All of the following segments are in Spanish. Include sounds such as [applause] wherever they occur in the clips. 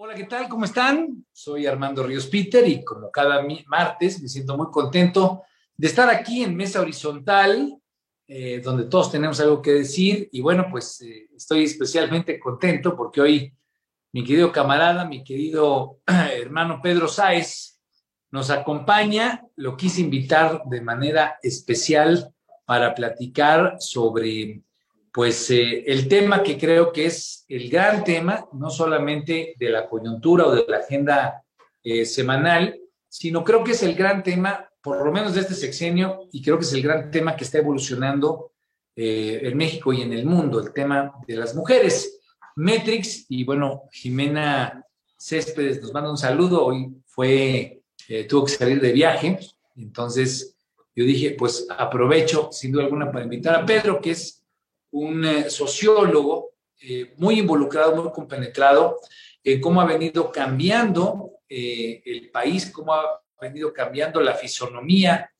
Hola, ¿qué tal? ¿Cómo están? Soy Armando Ríos Peter y como cada martes me siento muy contento de estar aquí en Mesa Horizontal, eh, donde todos tenemos algo que decir. Y bueno, pues eh, estoy especialmente contento porque hoy mi querido camarada, mi querido [clears throat] hermano Pedro Sáez, nos acompaña. Lo quise invitar de manera especial para platicar sobre pues eh, el tema que creo que es el gran tema, no solamente de la coyuntura o de la agenda eh, semanal, sino creo que es el gran tema, por lo menos de este sexenio, y creo que es el gran tema que está evolucionando eh, en México y en el mundo, el tema de las mujeres. Metrix, y bueno, Jimena Céspedes nos manda un saludo, hoy fue, tuvo que salir de viaje, entonces yo dije, pues aprovecho sin duda alguna para invitar a Pedro, que es un eh, sociólogo eh, muy involucrado, muy compenetrado en cómo ha venido cambiando eh, el país, cómo ha venido cambiando la fisonomía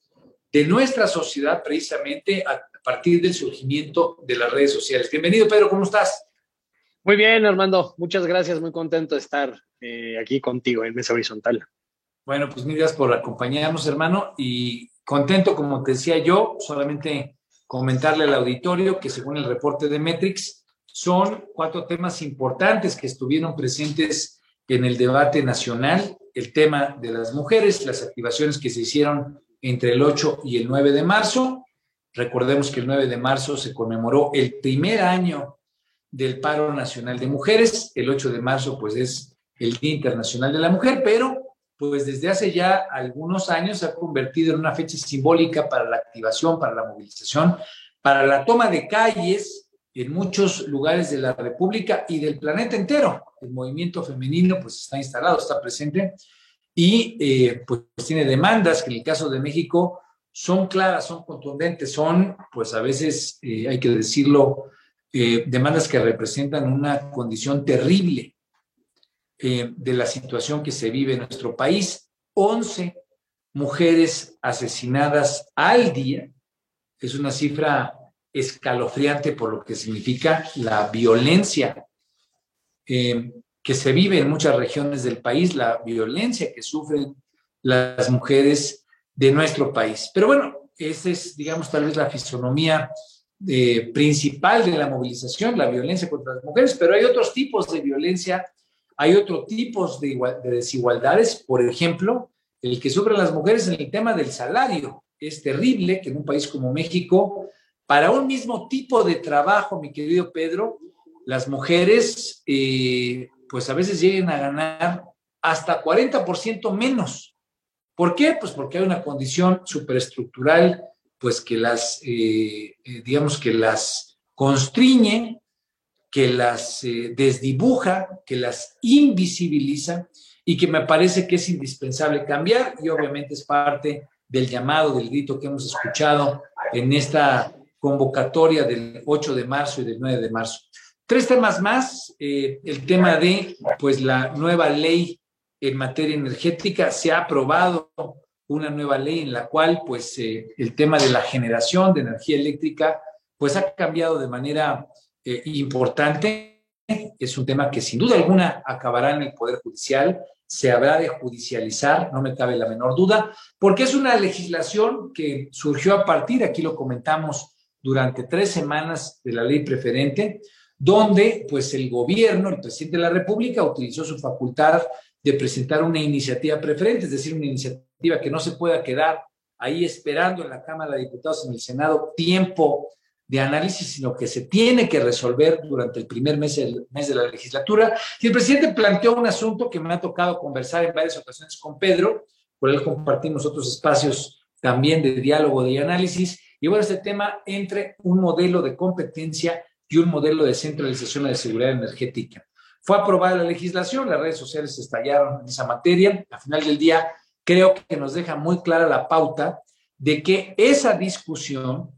de nuestra sociedad precisamente a partir del surgimiento de las redes sociales. Bienvenido, Pedro, ¿cómo estás? Muy bien, Armando. Muchas gracias. Muy contento de estar aquí contigo en Mesa Horizontal. Bueno, pues mil gracias por acompañarnos, hermano, y contento, como te decía yo, solamente comentarle al auditorio que según el reporte de Metrix, son cuatro temas importantes que estuvieron presentes en el debate nacional. El tema de las mujeres, las activaciones que se hicieron entre el 8 y el 9 de marzo. Recordemos que el 9 de marzo se conmemoró el primer año del paro nacional de mujeres. El 8 de marzo, pues, es el Día Internacional de la Mujer, pero pues desde hace ya algunos años se ha convertido en una fecha simbólica para la activación, para la movilización, para la toma de calles en muchos lugares de la República y del planeta entero. El movimiento femenino pues está instalado, está presente y eh, pues tiene demandas que en el caso de México son claras, son contundentes, son pues a veces, eh, hay que decirlo, eh, demandas que representan una condición terrible eh, de la situación que se vive en nuestro país. 11 mujeres asesinadas al día. Es una cifra escalofriante por lo que significa la violencia eh, que se vive en muchas regiones del país, la violencia que sufren las mujeres de nuestro país. Pero bueno, esa es, digamos, tal vez la fisonomía eh, principal de la movilización, la violencia contra las mujeres, pero hay otros tipos de violencia hay otros tipos de, desigualdades, por ejemplo, el que sufren las mujeres en el tema del salario. Es terrible que en un país como México, para un mismo tipo de trabajo, mi querido Pedro, las mujeres eh, pues a veces lleguen a ganar hasta 40% menos. ¿Por qué? Pues porque hay una condición superestructural, pues que las, eh, eh, digamos que las constriñe que las eh, desdibuja, que las invisibiliza y que me parece que es indispensable cambiar y obviamente es parte del llamado, del grito que hemos escuchado en esta convocatoria del 8 de marzo y del 9 de marzo. Tres temas más, eh, el tema de pues la nueva ley en materia energética, se ha aprobado una nueva ley en la cual pues eh, el tema de la generación de energía eléctrica pues ha cambiado de manera eh, importante. Es un tema que sin duda alguna acabará en el Poder Judicial, se habrá de judicializar, no me cabe la menor duda, porque es una legislación que surgió a partir, aquí lo comentamos durante tres semanas de la ley preferente, donde pues el gobierno, el presidente de la República, utilizó su facultad de presentar una iniciativa preferente, es decir, una iniciativa que no se pueda quedar ahí esperando en la Cámara de Diputados, en el Senado, tiempo de análisis, sino que se tiene que resolver durante el primer mes, el mes de la legislatura. Y el presidente planteó un asunto que me ha tocado conversar en varias ocasiones con Pedro, por él compartimos otros espacios también de diálogo y análisis. Y bueno, este tema entre un modelo de competencia y un modelo de centralización de seguridad energética. Fue aprobada la legislación, las redes sociales estallaron en esa materia. Al final del día, creo que nos deja muy clara la pauta de que esa discusión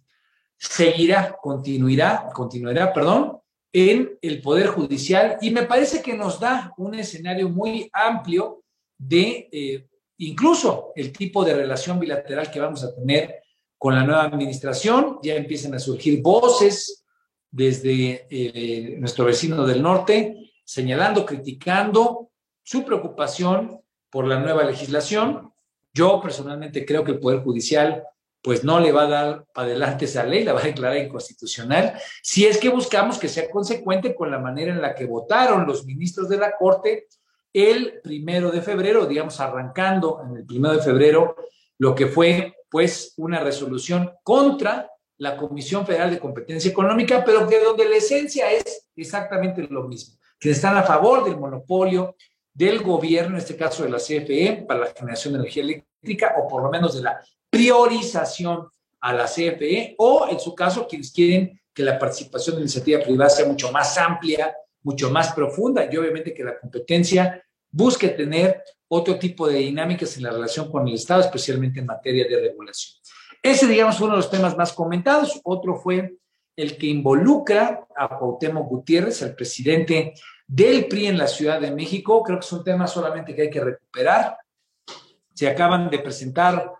seguirá, continuará, continuará, perdón, en el Poder Judicial y me parece que nos da un escenario muy amplio de eh, incluso el tipo de relación bilateral que vamos a tener con la nueva administración. Ya empiezan a surgir voces desde eh, nuestro vecino del norte señalando, criticando su preocupación por la nueva legislación. Yo personalmente creo que el Poder Judicial pues no le va a dar para adelante esa ley, la va a declarar inconstitucional, si es que buscamos que sea consecuente con la manera en la que votaron los ministros de la Corte el primero de febrero, digamos, arrancando en el primero de febrero, lo que fue pues una resolución contra la Comisión Federal de Competencia Económica, pero que donde la esencia es exactamente lo mismo, que están a favor del monopolio del gobierno, en este caso de la CFE, para la generación de energía eléctrica, o por lo menos de la priorización a la CFE, o en su caso, quienes quieren que la participación de la iniciativa privada sea mucho más amplia, mucho más profunda, y obviamente que la competencia busque tener otro tipo de dinámicas en la relación con el Estado, especialmente en materia de regulación. Ese, digamos, fue uno de los temas más comentados. Otro fue el que involucra a Cuauhtémoc Gutiérrez, el presidente del PRI en la Ciudad de México. Creo que es un tema solamente que hay que recuperar. Se acaban de presentar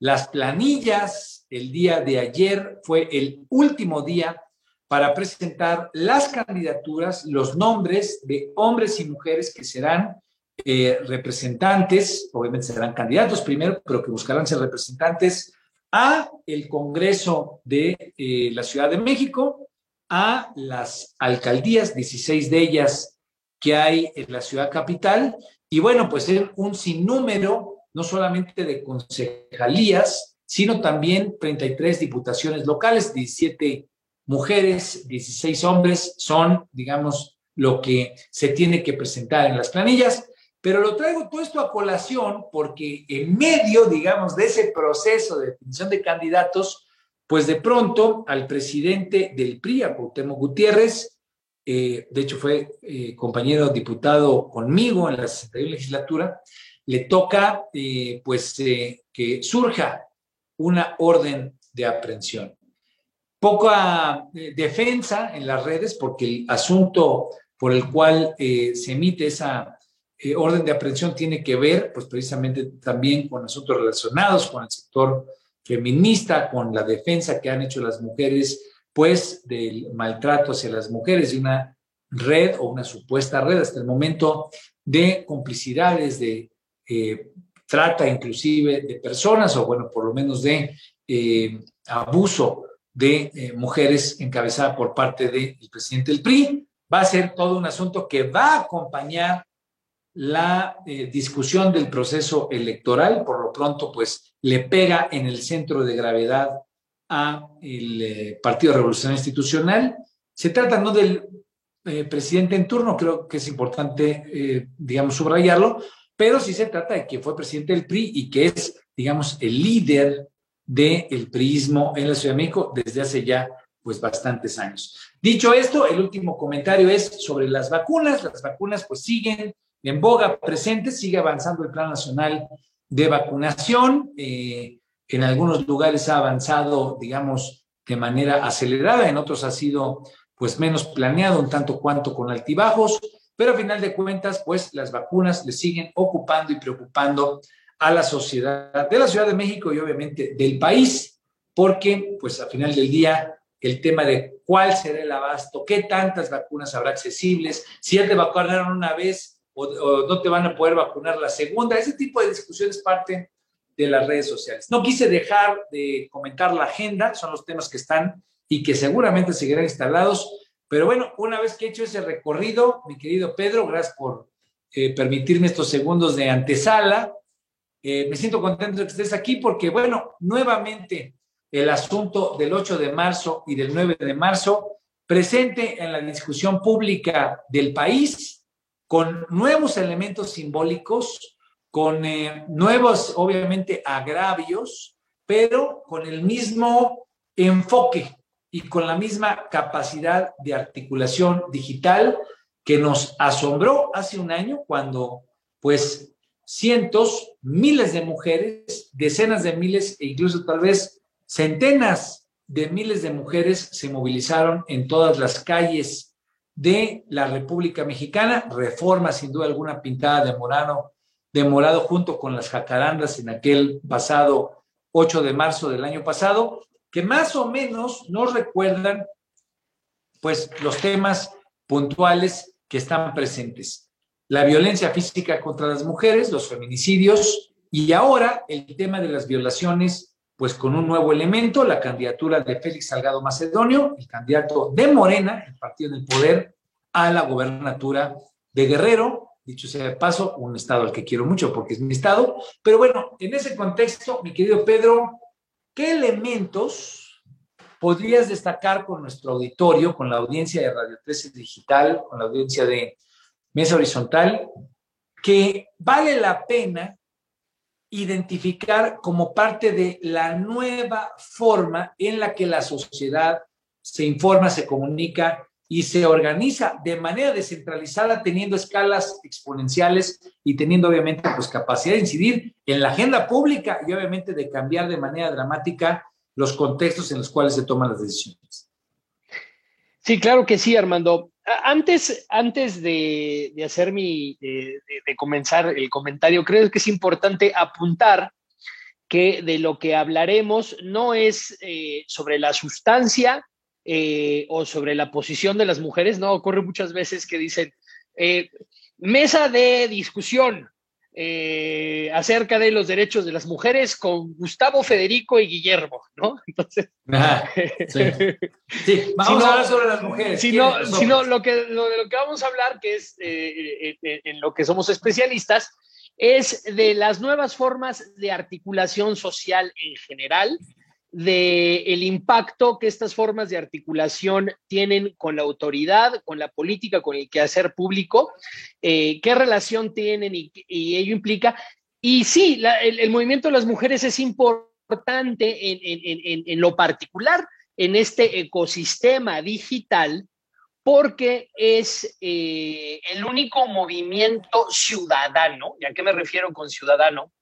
las planillas. El día de ayer fue el último día para presentar las candidaturas, los nombres de hombres y mujeres que serán eh, representantes, obviamente serán candidatos primero, pero que buscarán ser representantes a el Congreso de eh, la Ciudad de México, a las alcaldías, 16 de ellas que hay en la ciudad capital, y bueno, pues es un sinnúmero, no solamente de concejalías, sino también 33 diputaciones locales, 17 mujeres, 16 hombres, son, digamos, lo que se tiene que presentar en las planillas. Pero lo traigo todo esto a colación porque en medio, digamos, de ese proceso de definición de candidatos, pues de pronto al presidente del PRI, a Gutiérrez, eh, de hecho fue eh, compañero diputado conmigo en la 61 legislatura, le toca eh, pues que surja una orden de aprehensión. Poca defensa en las redes porque el asunto por el cual se emite esa eh, orden de aprehensión tiene que ver, pues precisamente también con asuntos relacionados con el sector feminista, con la defensa que han hecho las mujeres, pues del maltrato hacia las mujeres, de una red o una supuesta red hasta el momento de complicidades, de eh, trata inclusive de personas, o bueno, por lo menos de eh, abuso de mujeres encabezada por parte del presidente del PRI. Va a ser todo un asunto que va a acompañar la eh, discusión del proceso electoral, por lo pronto, pues le pega en el centro de gravedad a el eh, Partido Revolucionario Institucional. Se trata no del eh, presidente en turno, creo que es importante, digamos, subrayarlo, pero sí se trata de que fue presidente del PRI y que es, digamos, el líder del priismo en la Ciudad de México desde hace ya pues bastantes años. Dicho esto, el último comentario es sobre las vacunas. Las vacunas pues siguen en boga presente, sigue avanzando el Plan Nacional de Vacunación. Eh, en algunos lugares ha avanzado, digamos, de manera acelerada, en otros ha sido pues menos planeado, un tanto cuanto con altibajos, pero a final de cuentas, pues las vacunas le siguen ocupando y preocupando a la sociedad de la Ciudad de México y obviamente del país, porque pues a final del día el tema de cuál será el abasto, qué tantas vacunas habrá accesibles, si ya te vacunaron una vez, o, no te van a poder vacunar la segunda. Ese tipo de discusiones parten de las redes sociales. No quise dejar de comentar la agenda, son los temas que están y que seguramente seguirán instalados. Pero bueno, una vez que he hecho ese recorrido, mi querido Pedro, gracias por eh, permitirme estos segundos de antesala. Eh, me siento contento de que estés aquí porque, bueno, nuevamente el asunto del 8 de marzo y del 9 de marzo presente en la discusión pública del país con nuevos elementos simbólicos, con eh, nuevos, obviamente, agravios, pero con el mismo enfoque y con la misma capacidad de articulación digital que nos asombró hace un año cuando, pues, cientos, miles de mujeres, decenas de miles e incluso tal vez centenas de miles de mujeres se movilizaron en todas las calles de la República Mexicana, reforma sin duda alguna pintada de morado, de morado junto con las jacarandas en aquel pasado 8 de marzo del año pasado, que más o menos nos recuerdan pues los temas puntuales que están presentes. la violencia física contra las mujeres, los feminicidios y ahora el tema de las violaciones, pues con un nuevo elemento, la candidatura de Félix Salgado Macedonio, el candidato de Morena, el partido del poder, a la gobernatura de Guerrero, dicho sea de paso, un estado al que quiero mucho porque es mi estado. Pero bueno, en ese contexto, mi querido Pedro, ¿qué elementos podrías destacar con nuestro auditorio, con la audiencia de Radio 13 Digital, con la audiencia de Mesa Horizontal, que vale la pena identificar como parte de la nueva forma en la que la sociedad se informa, se comunica y se organiza de manera descentralizada, teniendo escalas exponenciales y teniendo obviamente pues capacidad de incidir en la agenda pública y obviamente de cambiar de manera dramática los contextos en los cuales se toman las decisiones. Sí, claro que sí, Armando. Antes, antes de, hacer mi, de, comenzar el comentario, creo que es importante apuntar que de lo que hablaremos no es eh, sobre la sustancia eh, o sobre la posición de las mujeres, ¿no? Ocurre muchas veces que dicen, eh, mesa de discusión eh, acerca de los derechos de las mujeres con Gustavo, Federico y Guillermo, ¿no? [laughs] Entonces, [laughs] sí. vamos a hablar sobre las mujeres. Sino, sino lo, que, lo de lo que vamos a hablar, que es en lo que somos especialistas, es de las nuevas formas de articulación social en general, del el impacto que estas formas de articulación tienen con la autoridad, con la política, con el quehacer público, eh, qué relación tienen y, ello implica. Y sí, el, movimiento de las mujeres es importante en, lo particular en este ecosistema digital porque es eh, el único movimiento ciudadano, ¿y a qué me refiero con ciudadano?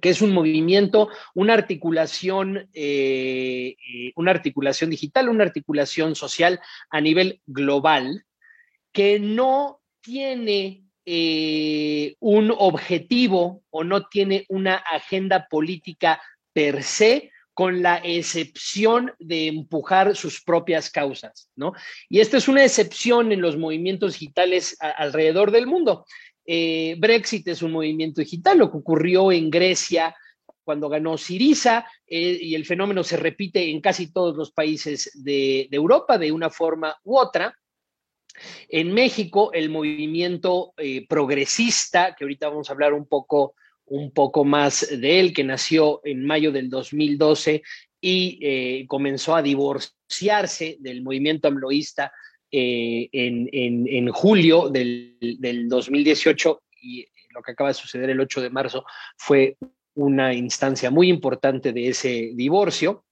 Que es un movimiento, una articulación, eh, eh, una articulación digital, una articulación social a nivel global, que no tiene eh, un objetivo o no tiene una agenda política per se, con la excepción de empujar sus propias causas, ¿no? Y esta es una excepción en los movimientos digitales alrededor del mundo. Eh, Brexit es un movimiento digital, lo que ocurrió en Grecia cuando ganó Siriza, eh, y el fenómeno se repite en casi todos los países de, Europa de una forma u otra. En México, el movimiento eh, progresista, que ahorita vamos a hablar un poco, un poco más de él, que nació en mayo del 2012 y comenzó a divorciarse del movimiento amloísta eh, en, julio del, 2018 y lo que acaba de suceder el 8 de marzo fue una instancia muy importante de ese divorcio.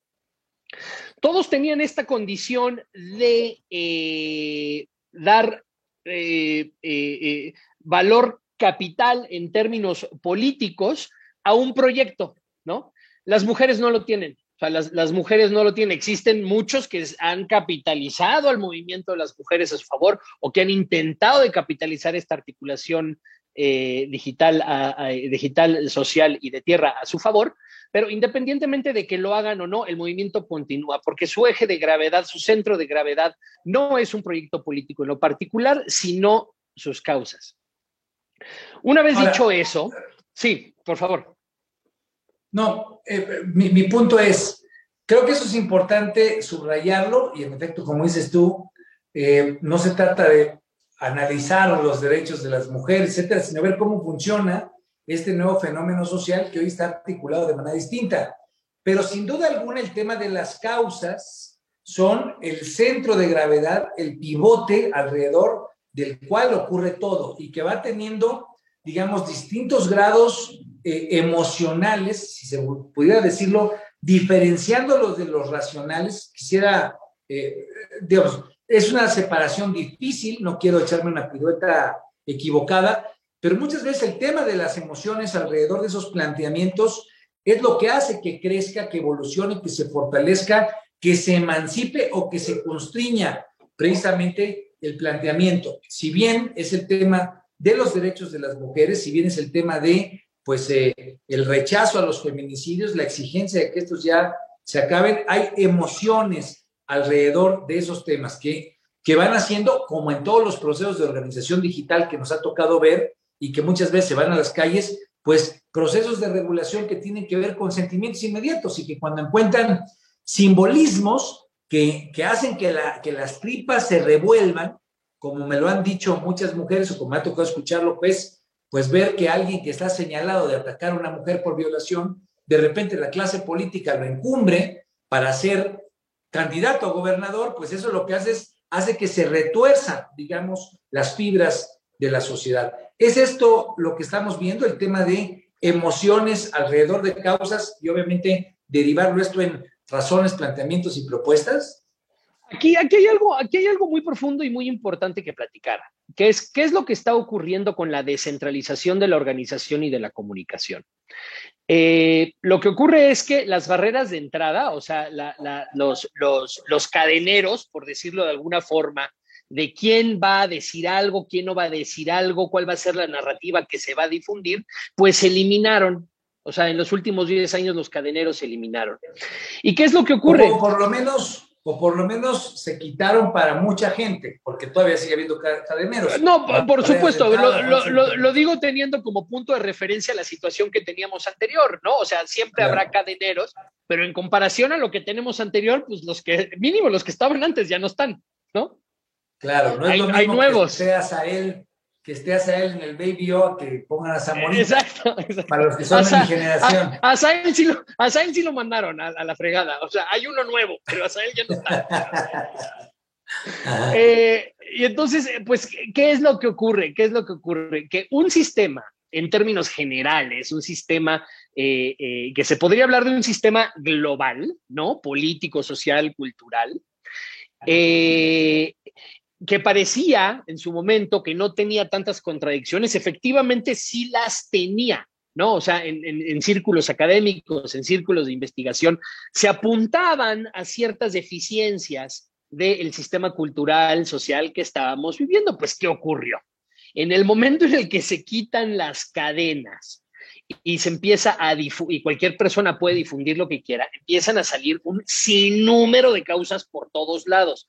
Todos tenían esta condición de eh, dar eh, valor capital en términos políticos a un proyecto, ¿no? Las mujeres no lo tienen. O sea, las, mujeres no lo tienen. Existen muchos que han capitalizado al movimiento de las mujeres a su favor o que han intentado de capitalizar esta articulación eh, digital, digital, social y de tierra a su favor, pero independientemente de que lo hagan o no, el movimiento continúa, porque su eje de gravedad, su centro de gravedad, no es un proyecto político en lo particular, sino sus causas. Una vez dicho eso, sí, por favor. No, eh, mi, punto es, creo que eso es importante subrayarlo y en efecto, como dices tú, eh, no se trata de analizar los derechos de las mujeres, etcétera, sino ver cómo funciona este nuevo fenómeno social que hoy está articulado de manera distinta. Pero sin duda alguna el tema de las causas son el centro de gravedad, el pivote alrededor del cual ocurre todo y que va teniendo, digamos, distintos grados eh, emocionales, si se pudiera decirlo, diferenciándolos de los racionales. Quisiera, eh, digamos, es una separación difícil, no quiero echarme una pirueta equivocada, pero muchas veces el tema de las emociones alrededor de esos planteamientos es lo que hace que crezca, que evolucione, que se fortalezca, que se emancipe o que se constriña precisamente el planteamiento. Si bien es el tema de los derechos de las mujeres, si bien es el tema de pues eh, el rechazo a los feminicidios, la exigencia de que estos ya se acaben, hay emociones alrededor de esos temas que que van haciendo, como en todos los procesos de organización digital que nos ha tocado ver y que muchas veces se van a las calles, pues procesos de regulación que tienen que ver con sentimientos inmediatos y que cuando encuentran simbolismos que, hacen que, la, que las tripas se revuelvan, como me lo han dicho muchas mujeres o como me ha tocado escucharlo, pues, pues ver que alguien que está señalado de atacar a una mujer por violación, de repente la clase política lo encumbre para ser candidato a gobernador, pues eso lo que hace es hace que se retuerzan, digamos, las fibras de la sociedad. ¿Es esto lo que estamos viendo, el tema de emociones alrededor de causas y obviamente derivarlo esto en razones, planteamientos y propuestas? Aquí, aquí, hay algo, aquí hay algo muy profundo y muy importante que platicar, que es qué es lo que está ocurriendo con la descentralización de la organización y de la comunicación. Eh, lo que ocurre es que las barreras de entrada, o sea, los, los, cadeneros, por decirlo de alguna forma, de quién va a decir algo, quién no va a decir algo, cuál va a ser la narrativa que se va a difundir, pues se eliminaron. O sea, en los últimos 10 años los cadeneros se eliminaron. ¿Y qué es lo que ocurre? por lo menos o por lo menos se quitaron para mucha gente, porque todavía sigue habiendo cadeneros. No, por supuesto, lo, digo teniendo como punto de referencia la situación que teníamos anterior, ¿no? O sea, siempre habrá cadeneros, pero en comparación a lo que tenemos anterior, pues los que, mínimo los que estaban antes ya no están, ¿no? Claro, no es lo mismo hay nuevos. que seas a él que esté a él en el Baby O, que pongan a Samuel. Exacto, Para los que son de mi generación. A, a, sí lo, sí lo mandaron a, la fregada. O sea, hay uno nuevo, pero a Sael ya no está. [laughs] Eh, y entonces, pues, ¿qué es lo que ocurre? ¿Qué es lo que ocurre? Que un sistema, en términos generales, un sistema eh, eh, que se podría hablar de un sistema global, ¿no? Político, social, cultural. Eh, que parecía en su momento que no tenía tantas contradicciones, efectivamente sí las tenía, ¿no? O sea, en, círculos académicos, en círculos de investigación, se apuntaban a ciertas deficiencias del sistema cultural, social que estábamos viviendo. Pues, ¿qué ocurrió? En el momento en el que se quitan las cadenas y, se empieza a difundir, y cualquier persona puede difundir lo que quiera, empiezan a salir un sinnúmero de causas por todos lados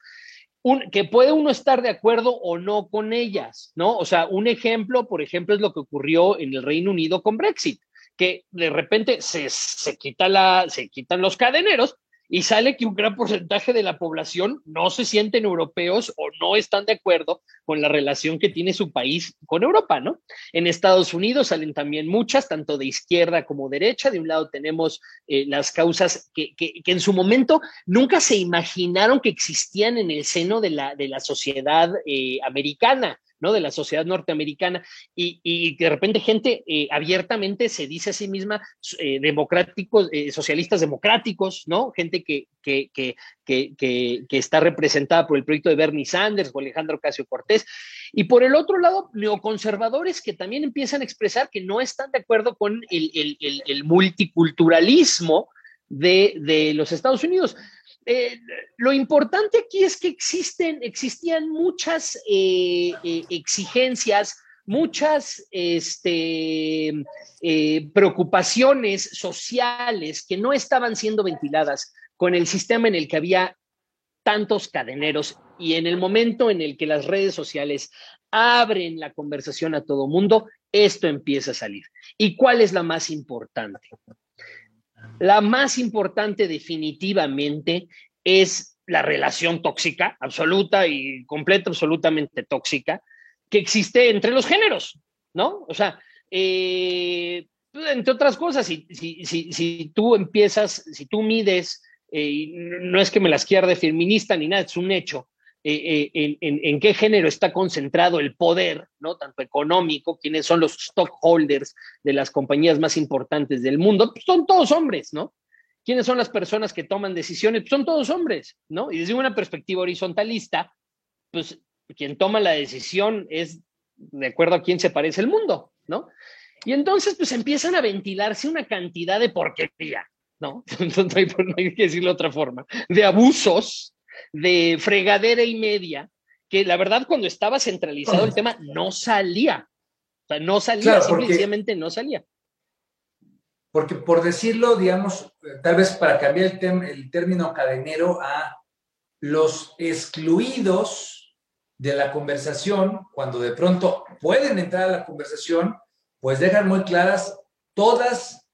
que puede uno estar de acuerdo o no con ellas, ¿no? O sea, un ejemplo, por ejemplo, es lo que ocurrió en el Reino Unido con Brexit, que de repente se, se, quita la, se quitan los cadeneros y sale que un gran porcentaje de la población no se sienten europeos o no están de acuerdo con la relación que tiene su país con Europa, ¿no? En Estados Unidos salen también muchas, tanto de izquierda como derecha. De un lado tenemos eh, las causas que, en su momento nunca se imaginaron que existían en el seno de la, de la sociedad eh, americana. ¿No? De la sociedad norteamericana y, y de repente gente eh, abiertamente se dice a sí misma eh, democráticos, eh, socialistas democráticos, ¿no? Gente que, que, que, que, está representada por el proyecto de Bernie Sanders o Alejandro Casio Cortés. Y por el otro lado, neoconservadores que también empiezan a expresar que no están de acuerdo con el, el, el, multiculturalismo de, de los Estados Unidos. Eh, lo importante aquí es que existen, existían muchas eh, eh, exigencias, muchas este, preocupaciones sociales que no estaban siendo ventiladas con el sistema en el que había tantos cadeneros y en el momento en el que las redes sociales abren la conversación a todo mundo, esto empieza a salir. ¿Y cuál es la más importante? La más importante definitivamente es la relación tóxica, absoluta y completa, absolutamente tóxica, que existe entre los géneros, ¿no? O sea, eh, entre otras cosas, si, si, tú empiezas, si tú mides, eh, no es que me las quiera de feminista ni nada, es un hecho, eh, en, en, qué género está concentrado el poder, ¿no? Tanto económico, quiénes son los stockholders de las compañías más importantes del mundo, pues son todos hombres, ¿no? ¿Quiénes son las personas que toman decisiones? Pues son todos hombres, ¿no? Y desde una perspectiva horizontalista, pues quien toma la decisión es de acuerdo a quién se parece el mundo, ¿no? Y entonces, pues empiezan a ventilarse una cantidad de porquería, ¿no? [laughs] no hay que decirlo de otra forma, de abusos de fregadera y media, que la verdad cuando estaba centralizado el tema no salía. O sea, no salía, simplemente no salía. Porque por decirlo, digamos, tal vez para cambiar el, el término cadenero a los excluidos de la conversación, cuando de pronto pueden entrar a la conversación, pues dejan muy claras todas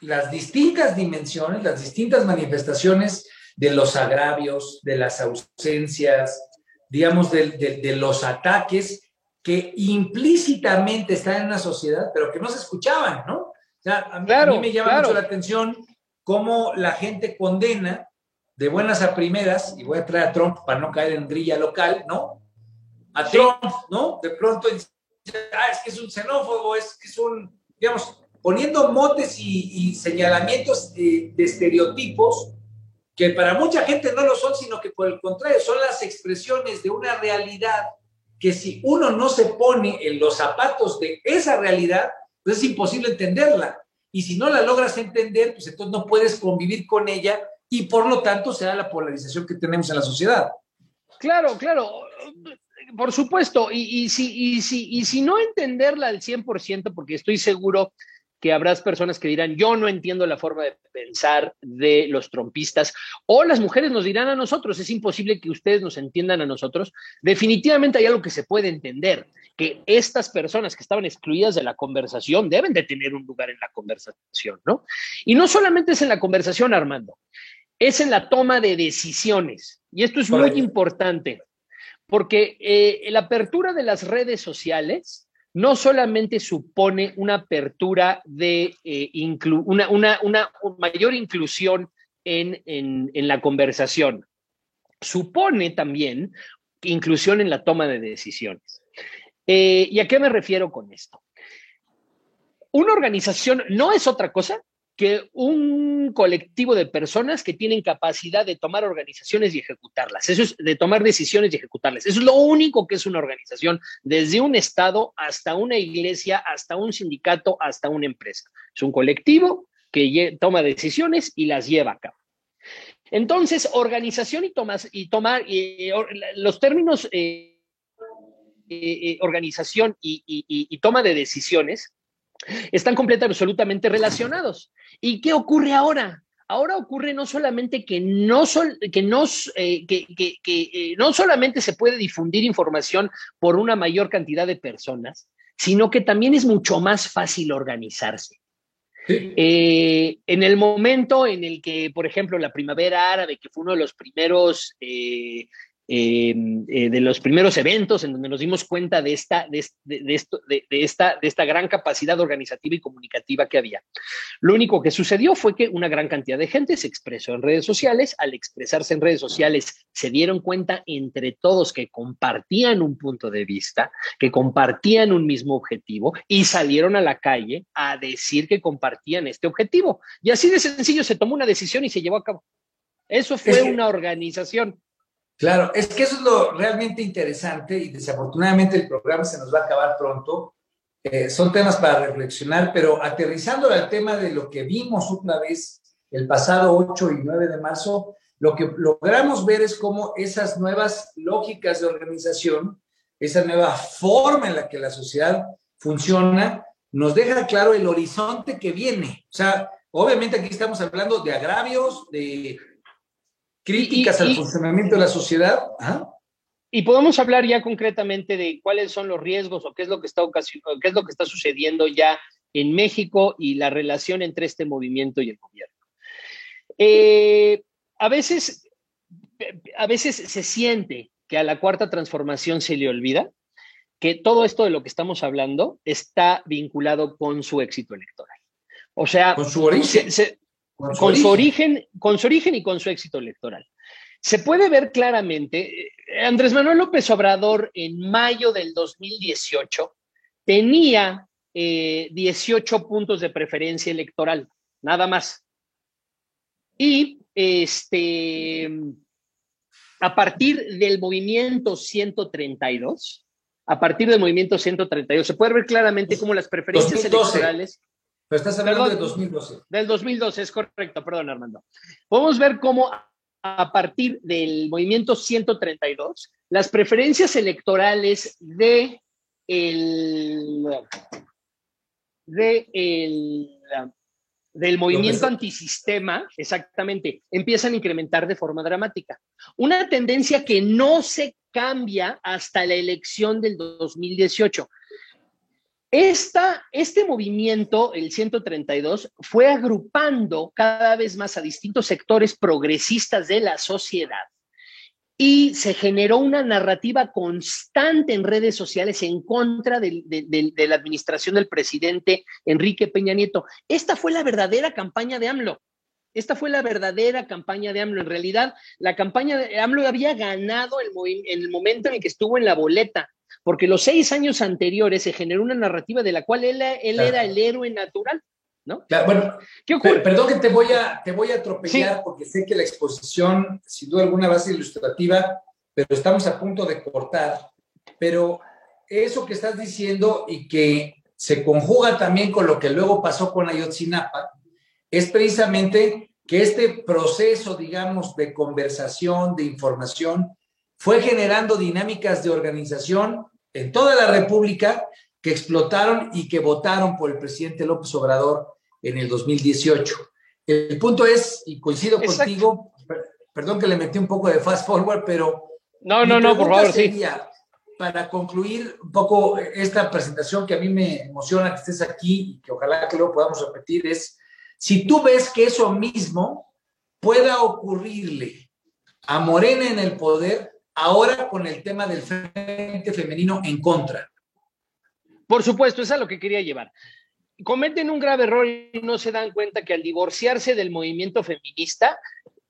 las distintas dimensiones, las distintas manifestaciones de los agravios, de las ausencias, digamos, de, los ataques que implícitamente están en una sociedad, pero que no se escuchaban, ¿no? O sea, a mí, me llama mucho la atención cómo la gente condena de buenas a primeras, y voy a traer a Trump para no caer en grilla local, ¿no? A Trump, ¿no? De pronto dice, ah, es que es un xenófobo, es que es un, digamos, poniendo motes y, señalamientos de, estereotipos que para mucha gente no lo son, sino que por el contrario son las expresiones de una realidad que si uno no se pone en los zapatos de esa realidad, pues es imposible entenderla. Y si no la logras entender, pues entonces no puedes convivir con ella y por lo tanto se da la polarización que tenemos en la sociedad. Claro, claro, por supuesto. Y, si, y, si, y si no entenderla al 100%, porque estoy seguro que habrás personas que dirán, yo no entiendo la forma de pensar de los trompistas, o las mujeres nos dirán a nosotros, es imposible que ustedes nos entiendan a nosotros. Definitivamente hay algo que se puede entender, que estas personas que estaban excluidas de la conversación deben de tener un lugar en la conversación, ¿no? Y no solamente es en la conversación, Armando, es en la toma de decisiones. Y esto es muy importante, porque eh, la apertura de las redes sociales no solamente supone una apertura de eh, una, mayor inclusión en, la conversación, supone también inclusión en la toma de decisiones. Eh, ¿Y a qué me refiero con esto? Una organización no es otra cosa que un colectivo de personas que tienen capacidad de tomar organizaciones y ejecutarlas. Es de tomar decisiones y ejecutarlas. Eso es lo único que es una organización, desde un Estado hasta una iglesia, hasta un sindicato, hasta una empresa. Es un colectivo que toma decisiones y las lleva a cabo. Entonces, organización y, tomas, y tomar los términos eh, eh, eh, organización y toma de decisiones están completamente, absolutamente relacionados. ¿Y qué ocurre ahora? Ahora ocurre no solamente que no, que, no, eh, que, eh, no solamente se puede difundir información por una mayor cantidad de personas, sino que también es mucho más fácil organizarse. Eh, en el momento en el que, por ejemplo, la primavera árabe, que fue uno de los primeros eh, de los primeros eventos en donde nos dimos cuenta de esta, de, esto, de, esta, de esta gran capacidad organizativa y comunicativa que había. Lo único que sucedió fue que una gran cantidad de gente se expresó en redes sociales. Al expresarse en redes sociales, se dieron cuenta entre todos que compartían un punto de vista, que compartían un mismo objetivo y salieron a la calle a decir que compartían este objetivo. Y así de sencillo se tomó una decisión y se llevó a cabo. Eso fue una organización. Claro, es que eso es lo realmente interesante y desafortunadamente el programa se nos va a acabar pronto. Eh, son temas para reflexionar, pero aterrizando al tema de lo que vimos una vez el pasado 8 y 9 de marzo, lo que logramos ver es cómo esas nuevas lógicas de organización, esa nueva forma en la que la sociedad funciona, nos deja claro el horizonte que viene. O sea, obviamente aquí estamos hablando de agravios, de críticas al funcionamiento de la sociedad. Y podemos hablar ya concretamente de cuáles son los riesgos o qué es lo que está qué es lo que está sucediendo ya en México y la relación entre este movimiento y el gobierno. Eh, a veces, a veces se siente que a la cuarta transformación se le olvida que todo esto de lo que estamos hablando está vinculado con su éxito electoral. O sea, con su origen. Con su, origen. con su origen y con su éxito electoral. Se puede ver claramente, eh, Andrés Manuel López Obrador en mayo del 2018 tenía 18 eh, puntos de preferencia electoral, nada más. Y este, a partir del movimiento 132, a partir del movimiento 132, se puede ver claramente cómo las preferencias electorales pero estás hablando del 2012. Del 2012, es correcto, perdón, Armando. Podemos ver cómo a partir del movimiento 132, las preferencias electorales de el, de el, del movimiento antisistema, exactamente, empiezan a incrementar de forma dramática. Una tendencia que no se cambia hasta la elección del 2018. Este movimiento, el 132, fue agrupando cada vez más a distintos sectores progresistas de la sociedad y se generó una narrativa constante en redes sociales en contra de, la administración del presidente Enrique Peña Nieto. Esta fue la verdadera campaña de AMLO. Esta fue la verdadera campaña de AMLO. En realidad, la campaña de AMLO había ganado en el momento en el que estuvo en la boleta porque los seis años anteriores se generó una narrativa de la cual él, era el héroe natural. ¿No? bueno, ¿Qué perdón que te voy a, te voy a atropellar porque sé que la exposición, sin duda alguna, va a ser ilustrativa, pero estamos a punto de cortar. Pero eso que estás diciendo y que se conjuga también con lo que luego pasó con Ayotzinapa, es precisamente que este proceso, digamos, de conversación, de información, fue generando dinámicas de organización en toda la República que explotaron y que votaron por el presidente López Obrador en el 2018. El punto es, y coincido contigo, perdón que le metí un poco de fast forward, pero... No, no, no, por favor, sí. Para concluir un poco esta presentación que a mí me emociona que estés aquí y que ojalá que lo podamos repetir, es si tú ves que eso mismo pueda ocurrirle a Morena en el poder, ahora con el tema del frente femenino en contra. Por supuesto, es a lo que quería llevar. Cometen un grave error y no se dan cuenta que al divorciarse del movimiento feminista,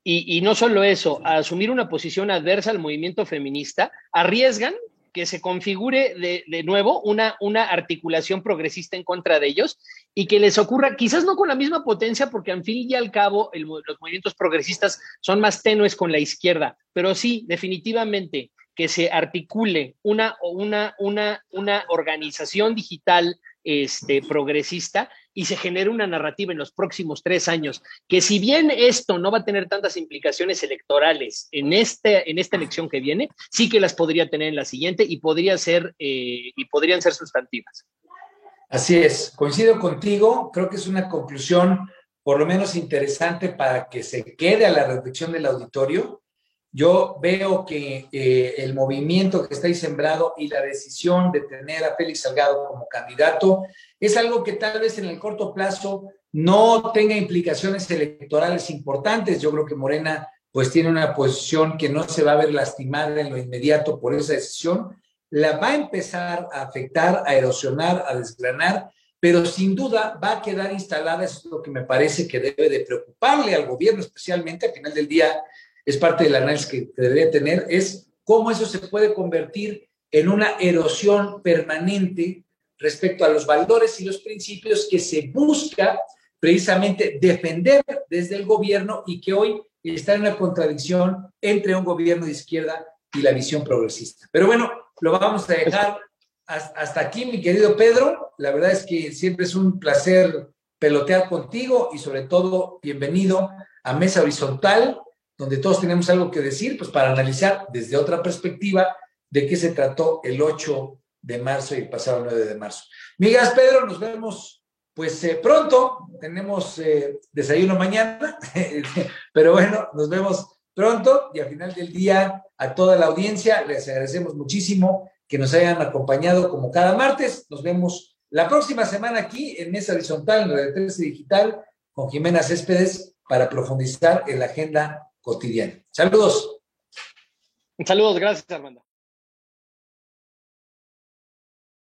y, y no solo eso, a asumir una posición adversa al movimiento feminista, arriesgan que se configure de, nuevo una, una articulación progresista en contra de ellos y que les ocurra, quizás no con la misma potencia, porque al fin y al cabo los movimientos progresistas son más tenues con la izquierda, pero sí, definitivamente, que se articule una, una, una, una organización digital este, progresista y se genere una narrativa en los próximos tres años, que si bien esto no va a tener tantas implicaciones electorales en, este, en esta elección que viene, sí que las podría tener en la siguiente y, podría ser, eh, y podrían ser sustantivas. Así es, coincido contigo, creo que es una conclusión por lo menos interesante para que se quede a la reflexión del auditorio. Yo veo que eh, el movimiento que está ahí sembrado y la decisión de tener a Félix Salgado como candidato es algo que tal vez en el corto plazo no tenga implicaciones electorales importantes. Yo creo que Morena pues tiene una posición que no se va a ver lastimada en lo inmediato por esa decisión. La va a empezar a afectar, a erosionar, a desgranar, pero sin duda va a quedar instalada, es lo que me parece que debe de preocuparle al gobierno, especialmente al final del día, es parte del análisis que, que debería tener, es cómo eso se puede convertir en una erosión permanente respecto a los valores y los principios que se busca precisamente defender desde el gobierno y que hoy está en una contradicción entre un gobierno de izquierda y la visión progresista. Pero bueno, lo vamos a dejar hasta aquí, mi querido Pedro. La verdad es que siempre es un placer pelotear contigo y sobre todo bienvenido a Mesa Horizontal, donde todos tenemos algo que decir, pues para analizar desde otra perspectiva de qué se trató el 8 de marzo y pasado 9 de marzo. Migas, Pedro, nos vemos pues eh, pronto. Tenemos eh, desayuno mañana, [laughs] pero bueno, nos vemos pronto y al final del día a toda la audiencia les agradecemos muchísimo que nos hayan acompañado como cada martes. Nos vemos la próxima semana aquí en Mesa Horizontal, en Radio 13 Digital, con Jimena Céspedes para profundizar en la agenda cotidiana. Saludos. Saludos, gracias, Armando.